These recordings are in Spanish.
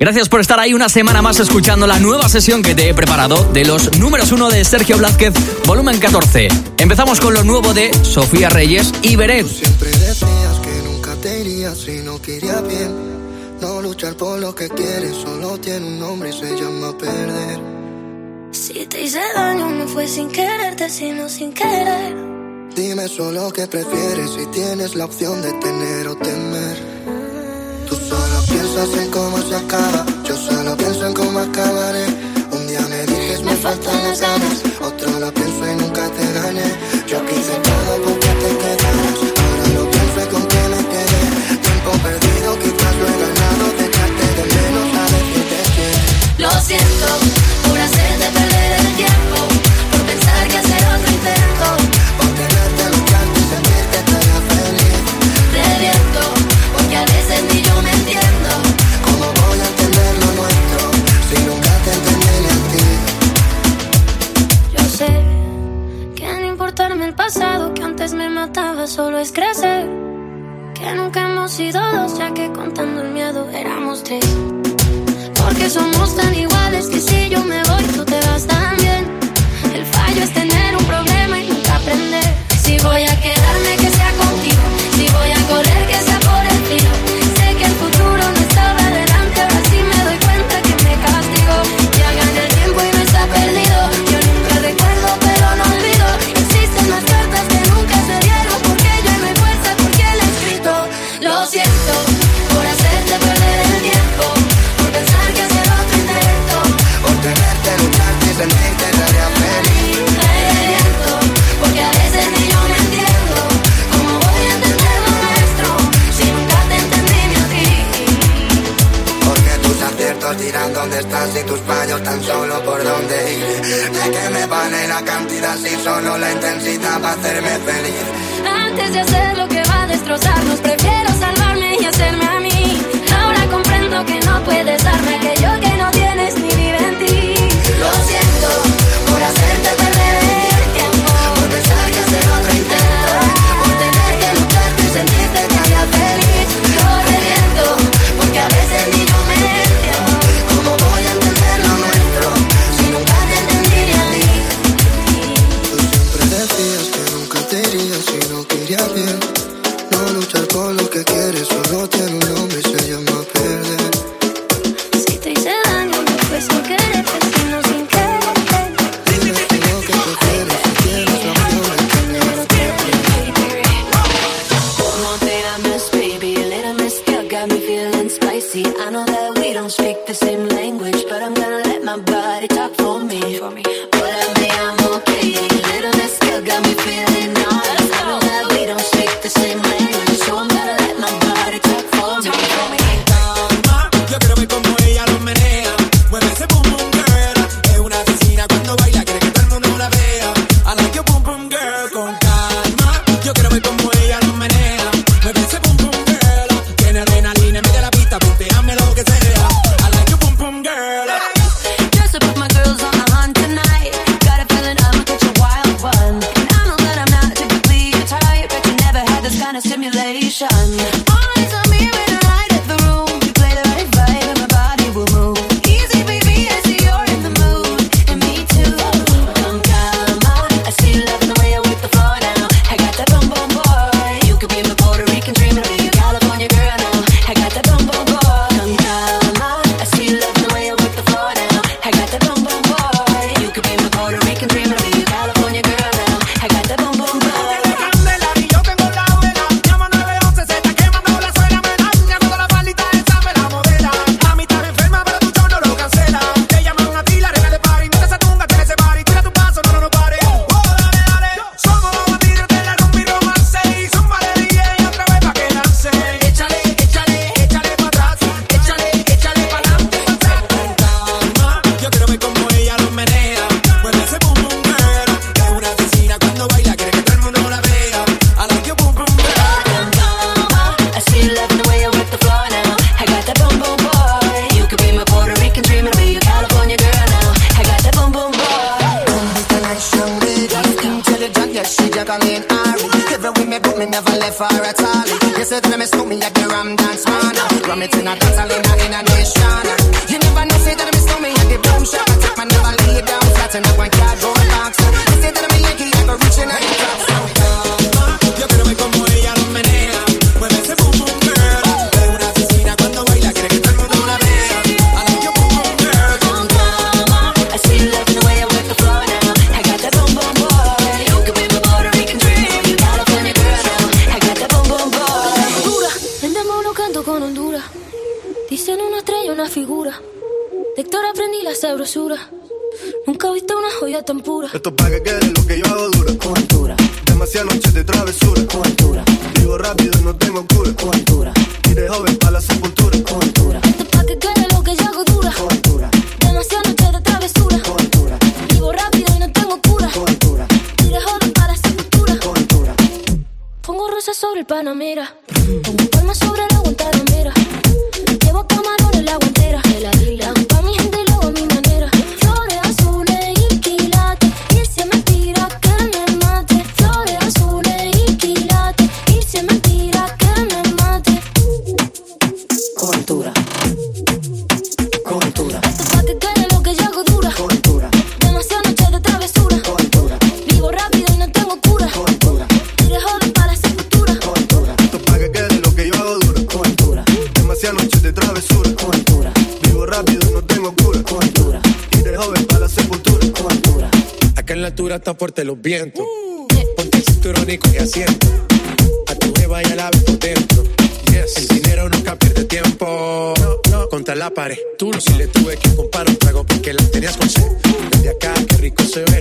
Gracias por estar ahí una semana más escuchando la nueva sesión que te he preparado de los números 1 de Sergio Blázquez, volumen 14. Empezamos con lo nuevo de Sofía Reyes y Beret. Tú siempre decías que nunca te irías si no querías bien. No luchar por lo que quieres, solo tiene un nombre y se llama perder. Si te hice daño, no fue sin quererte, sino sin querer. Dime solo qué prefieres si tienes la opción de tener o temer pienso hacer cómo se acaba. Yo solo pienso en cómo acabaré. Un día me dijes me faltan las ganas. Otro lo pienso y nunca te gané. Yo quise todo porque te quedaras. Ahora lo pienso y con qué me quedé. Tiempo perdido, quizás lo he ganado. Dejarte de menos a decirte que. Lo siento, por hacer de perder el tiempo. amigos dirán dónde estás y tus fallos tan solo por dónde ir. De que me vale la cantidad si solo la intensidad va a hacerme feliz. Antes de hacer lo que va a destrozarnos, prefiero salvarme y hacerme the same yes, she juggling Ari. Every way me put me never left her at all. You said let me stop me at the Ram Dance man. Ram it in a dance hall in a in a nation. You never know say that me stop me at the boom shop. I take my never lay down flat and I one cardboard box. You said that me lucky I go reaching out the top. Yo quiero ver como sabrosura. Nunca he visto una joya tan pura. Esto pa' que quede lo que yo hago dura. Cultura, Demasiadas noches de travesura. cultura, Vivo rápido y no tengo cura. cultura, Y de joven pa' la sepultura. cultura, Esto es pa' que quede lo que yo hago dura. cultura, Demasiadas noches de travesura. cultura, Vivo rápido y no tengo cura. cultura, Y de joven para la sepultura. cultura. Pongo rosas sobre el Panamera. Pongo palmas sobre la Guantanamera. Llevo camarones la guantera. La hago Altura está fuerte los vientos. Ponte el cinturón y coge asiento. A tu jeva y a la ves por dentro. El dinero nunca pierde tiempo. Contra la pared. Tú no si le tuve que comprar un trago porque la tenías con sed. Desde acá, qué rico se ve.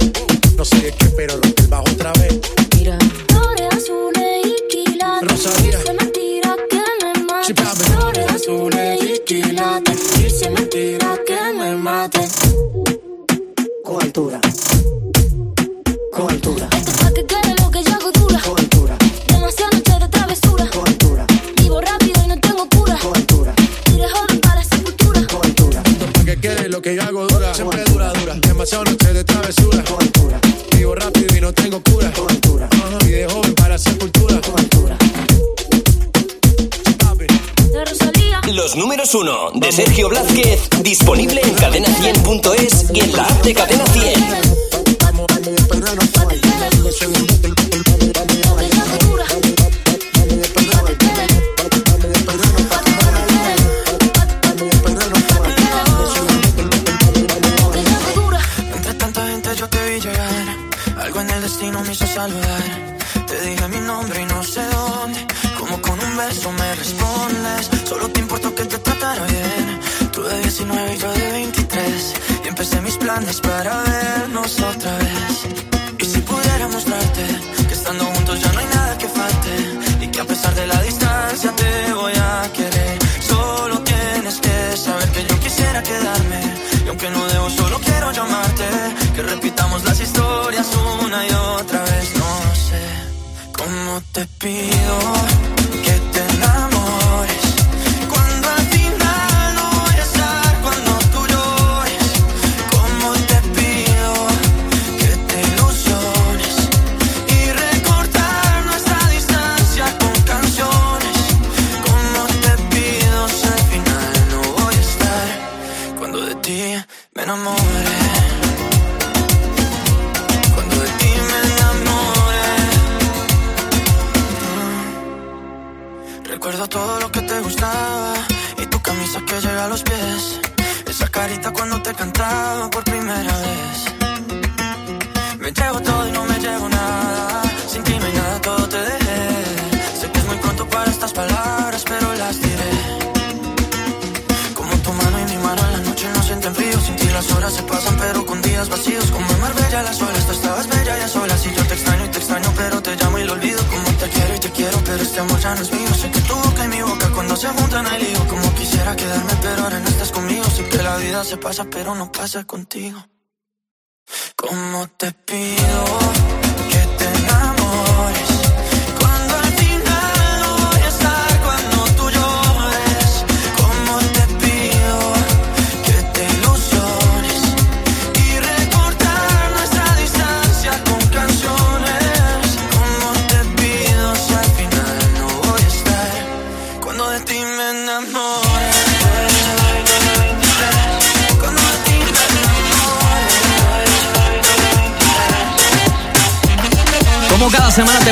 No sé de qué, pero rompe el bajo otra vez. Mira. Flores azules y quilates. Rosalía. Es mentira que me mate. Sí. Flores azules y quilates. Es mentira que me mate. Cultura. Cultura. 1, de Sergio Blázquez, disponible en cadena100.es y en la app de Cadena 100. Otra vez. Y si pudiera mostrarte que estando juntos ya no hay nada que falte. Y que a pesar de la distancia te voy a contigo.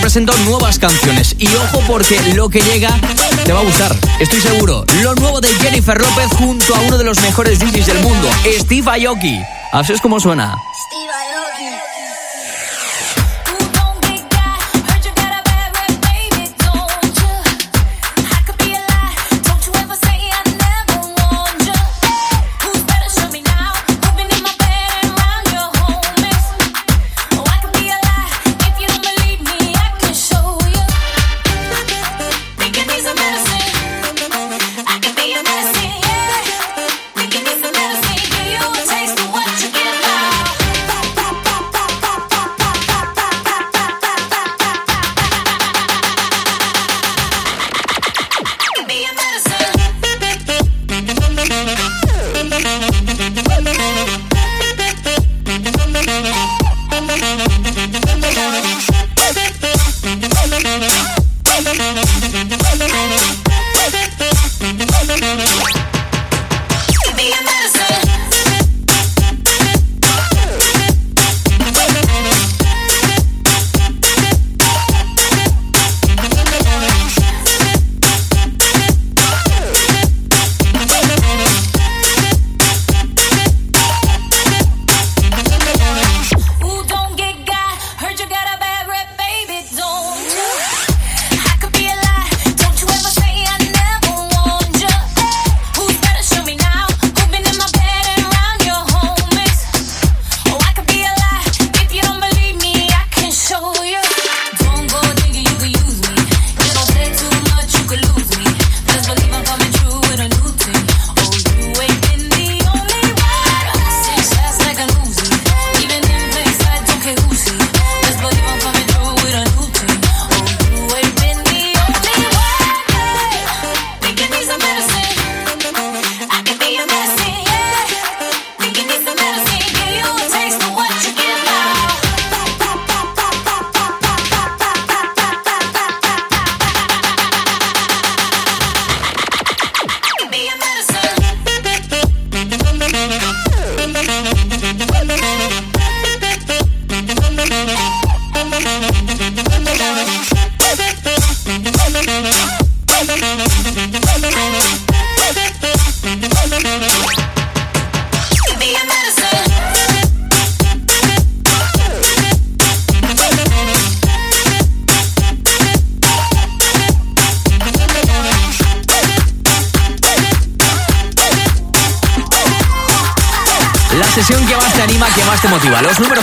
Presento nuevas canciones. Y ojo porque lo que llega te va a gustar. Estoy seguro. Lo nuevo de Jennifer López junto a uno de los mejores DJs del mundo, Steve Aoki. Así es como suena.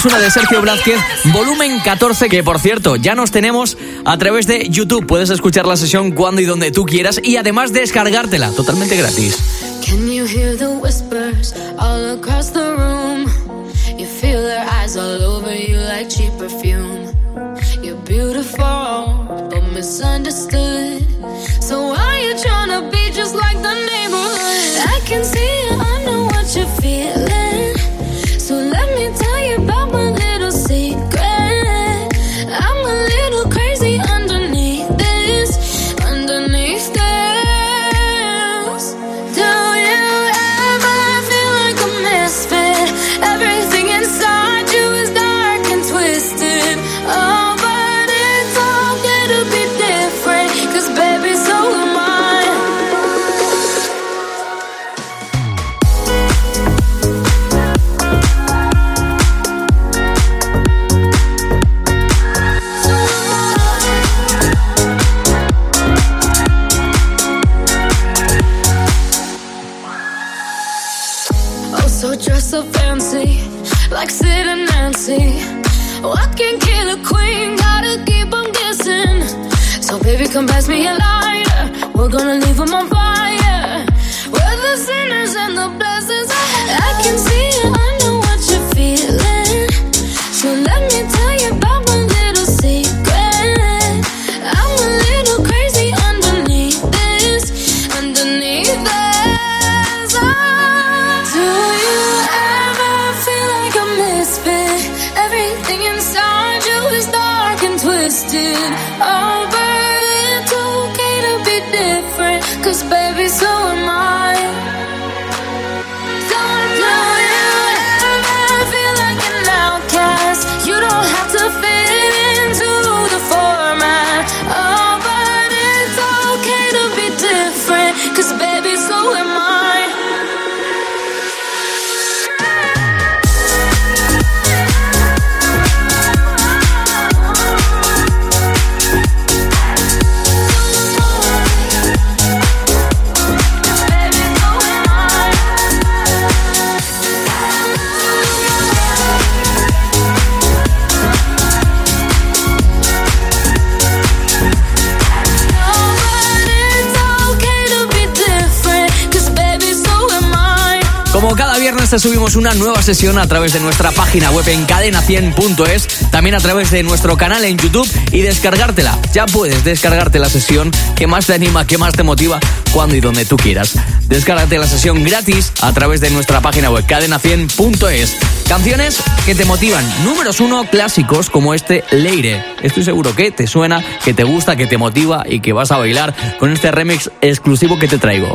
Números uno de Sergio Blázquez, volumen 14, que por cierto, ya nos tenemos a través de YouTube. Puedes escuchar la sesión cuando y donde tú quieras y además descargártela totalmente gratis. The blessings. Viernes te subimos una nueva sesión a través de nuestra página web en cadena100.es, también a través de nuestro canal en YouTube y descargártela. Ya puedes descargarte la sesión que más te anima, que más te motiva, cuando y donde tú quieras. Descárgate la sesión gratis a través de nuestra página web cadena100.es. Canciones que te motivan. Números uno, clásicos como este Leire. Estoy seguro que te suena, que te gusta, que te motiva y que vas a bailar con este remix exclusivo que te traigo.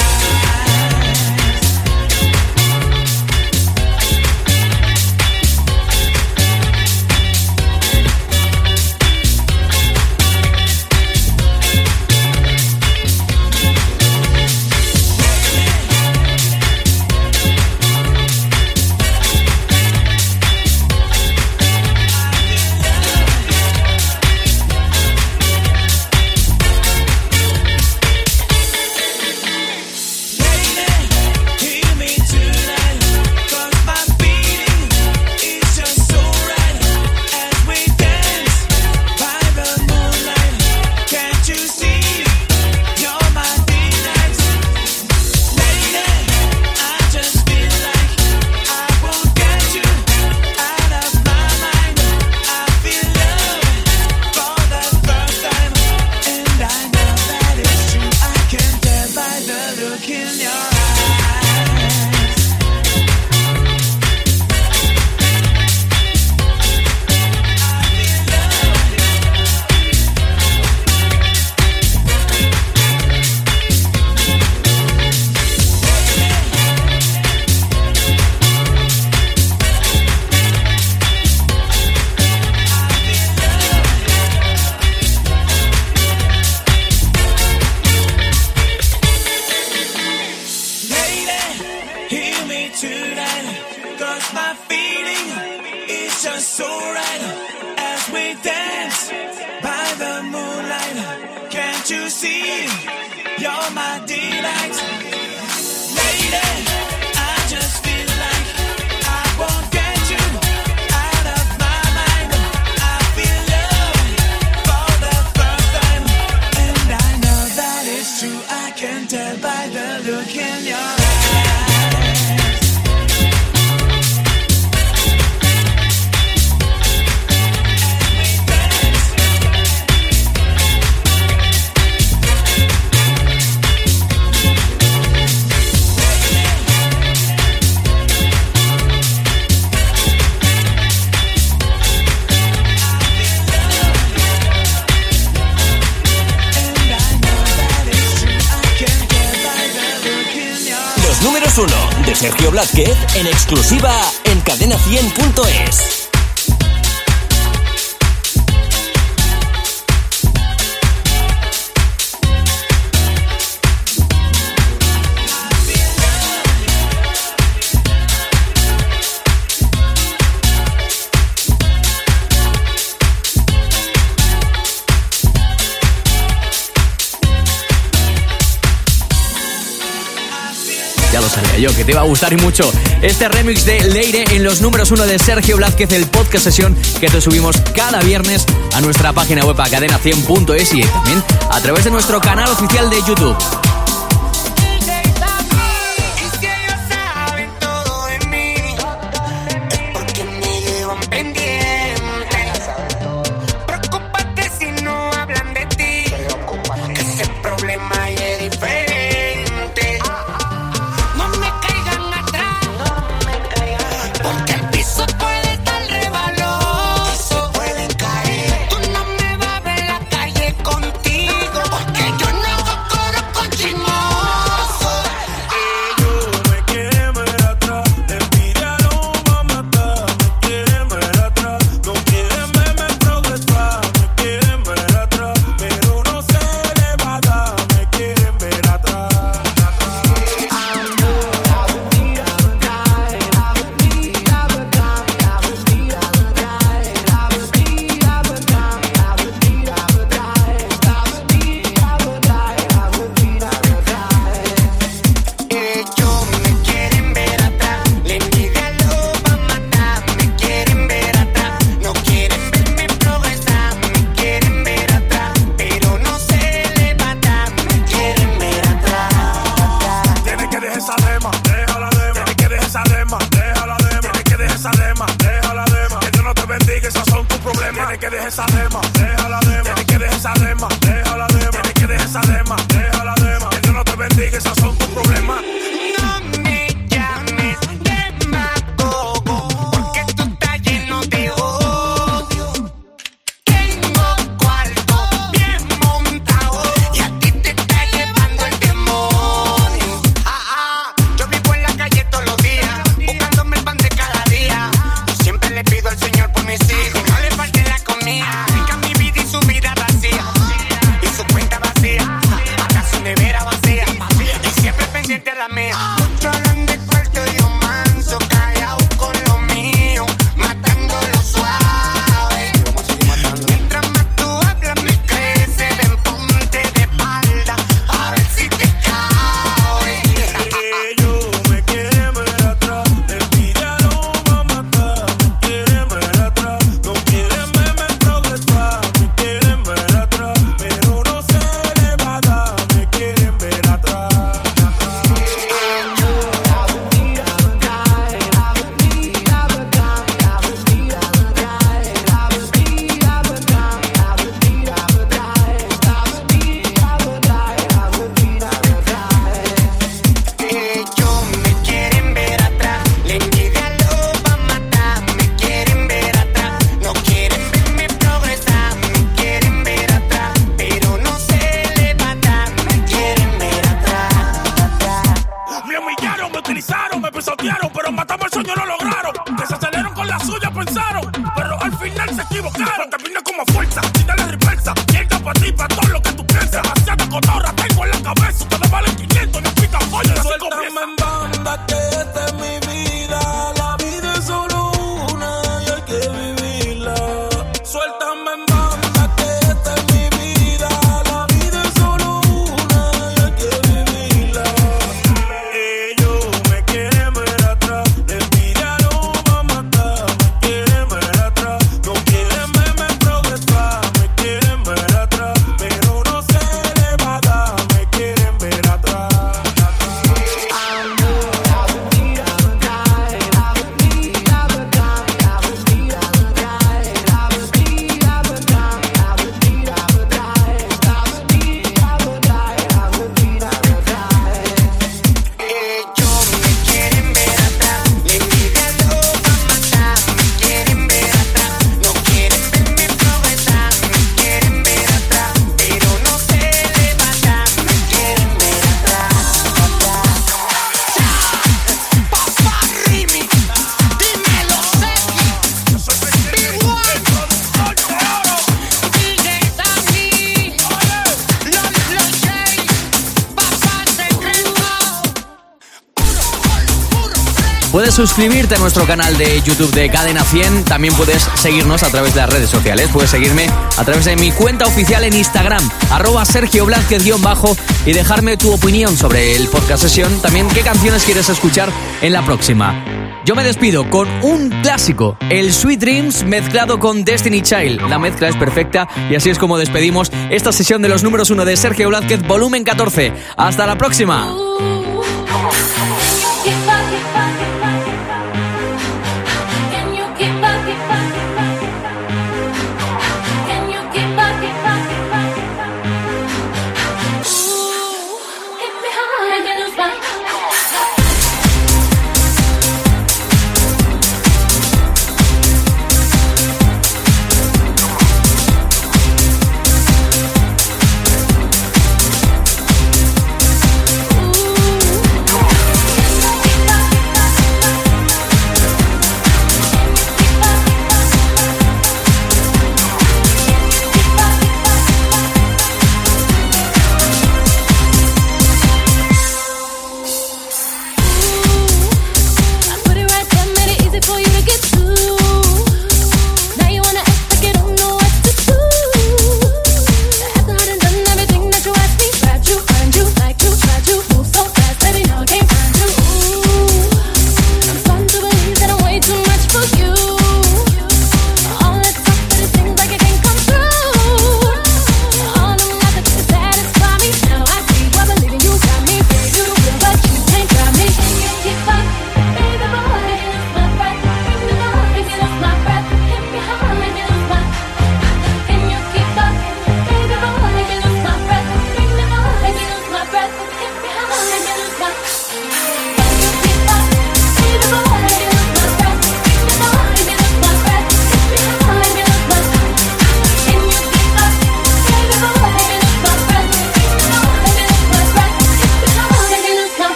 all my D-backs. En exclusiva en cadena100.es. que te va a gustar y mucho. Este remix de Leire en los números 1 de Sergio Blázquez, el podcast sesión que te subimos cada viernes a nuestra página web a cadena100.es y también a través de nuestro canal oficial de YouTube. problema. Tienes que dejar esa dema, deja la dema. Tienes que dejar esa dema, deja la dema. Tienes que dejar esa dema, deja la dema. Que Dios no te bendiga, esos son tus problemas. Suscribirte a nuestro canal de YouTube de Cadena 100. También puedes seguirnos a través de las redes sociales. Puedes seguirme a través de mi cuenta oficial en Instagram, arroba Sergio bajo y dejarme tu opinión sobre el podcast sesión. También qué canciones quieres escuchar en la próxima. Yo me despido con un clásico, el Sweet Dreams mezclado con Destiny Child. La mezcla es perfecta y así es como despedimos esta sesión de los números 1 de Sergio Blázquez, volumen 14. Hasta la próxima. 랑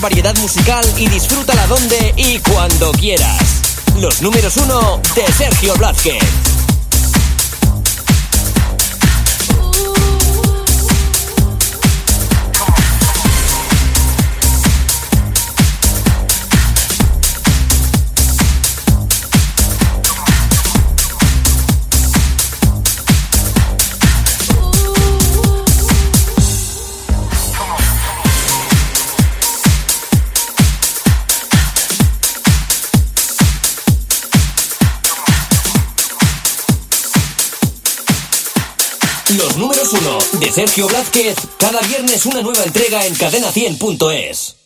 variedad musical y disfrútala donde y cuando quieras. Los números uno de Sergio Blázquez. Uno de Sergio Blázquez. Cada viernes una nueva entrega en cadena100.es.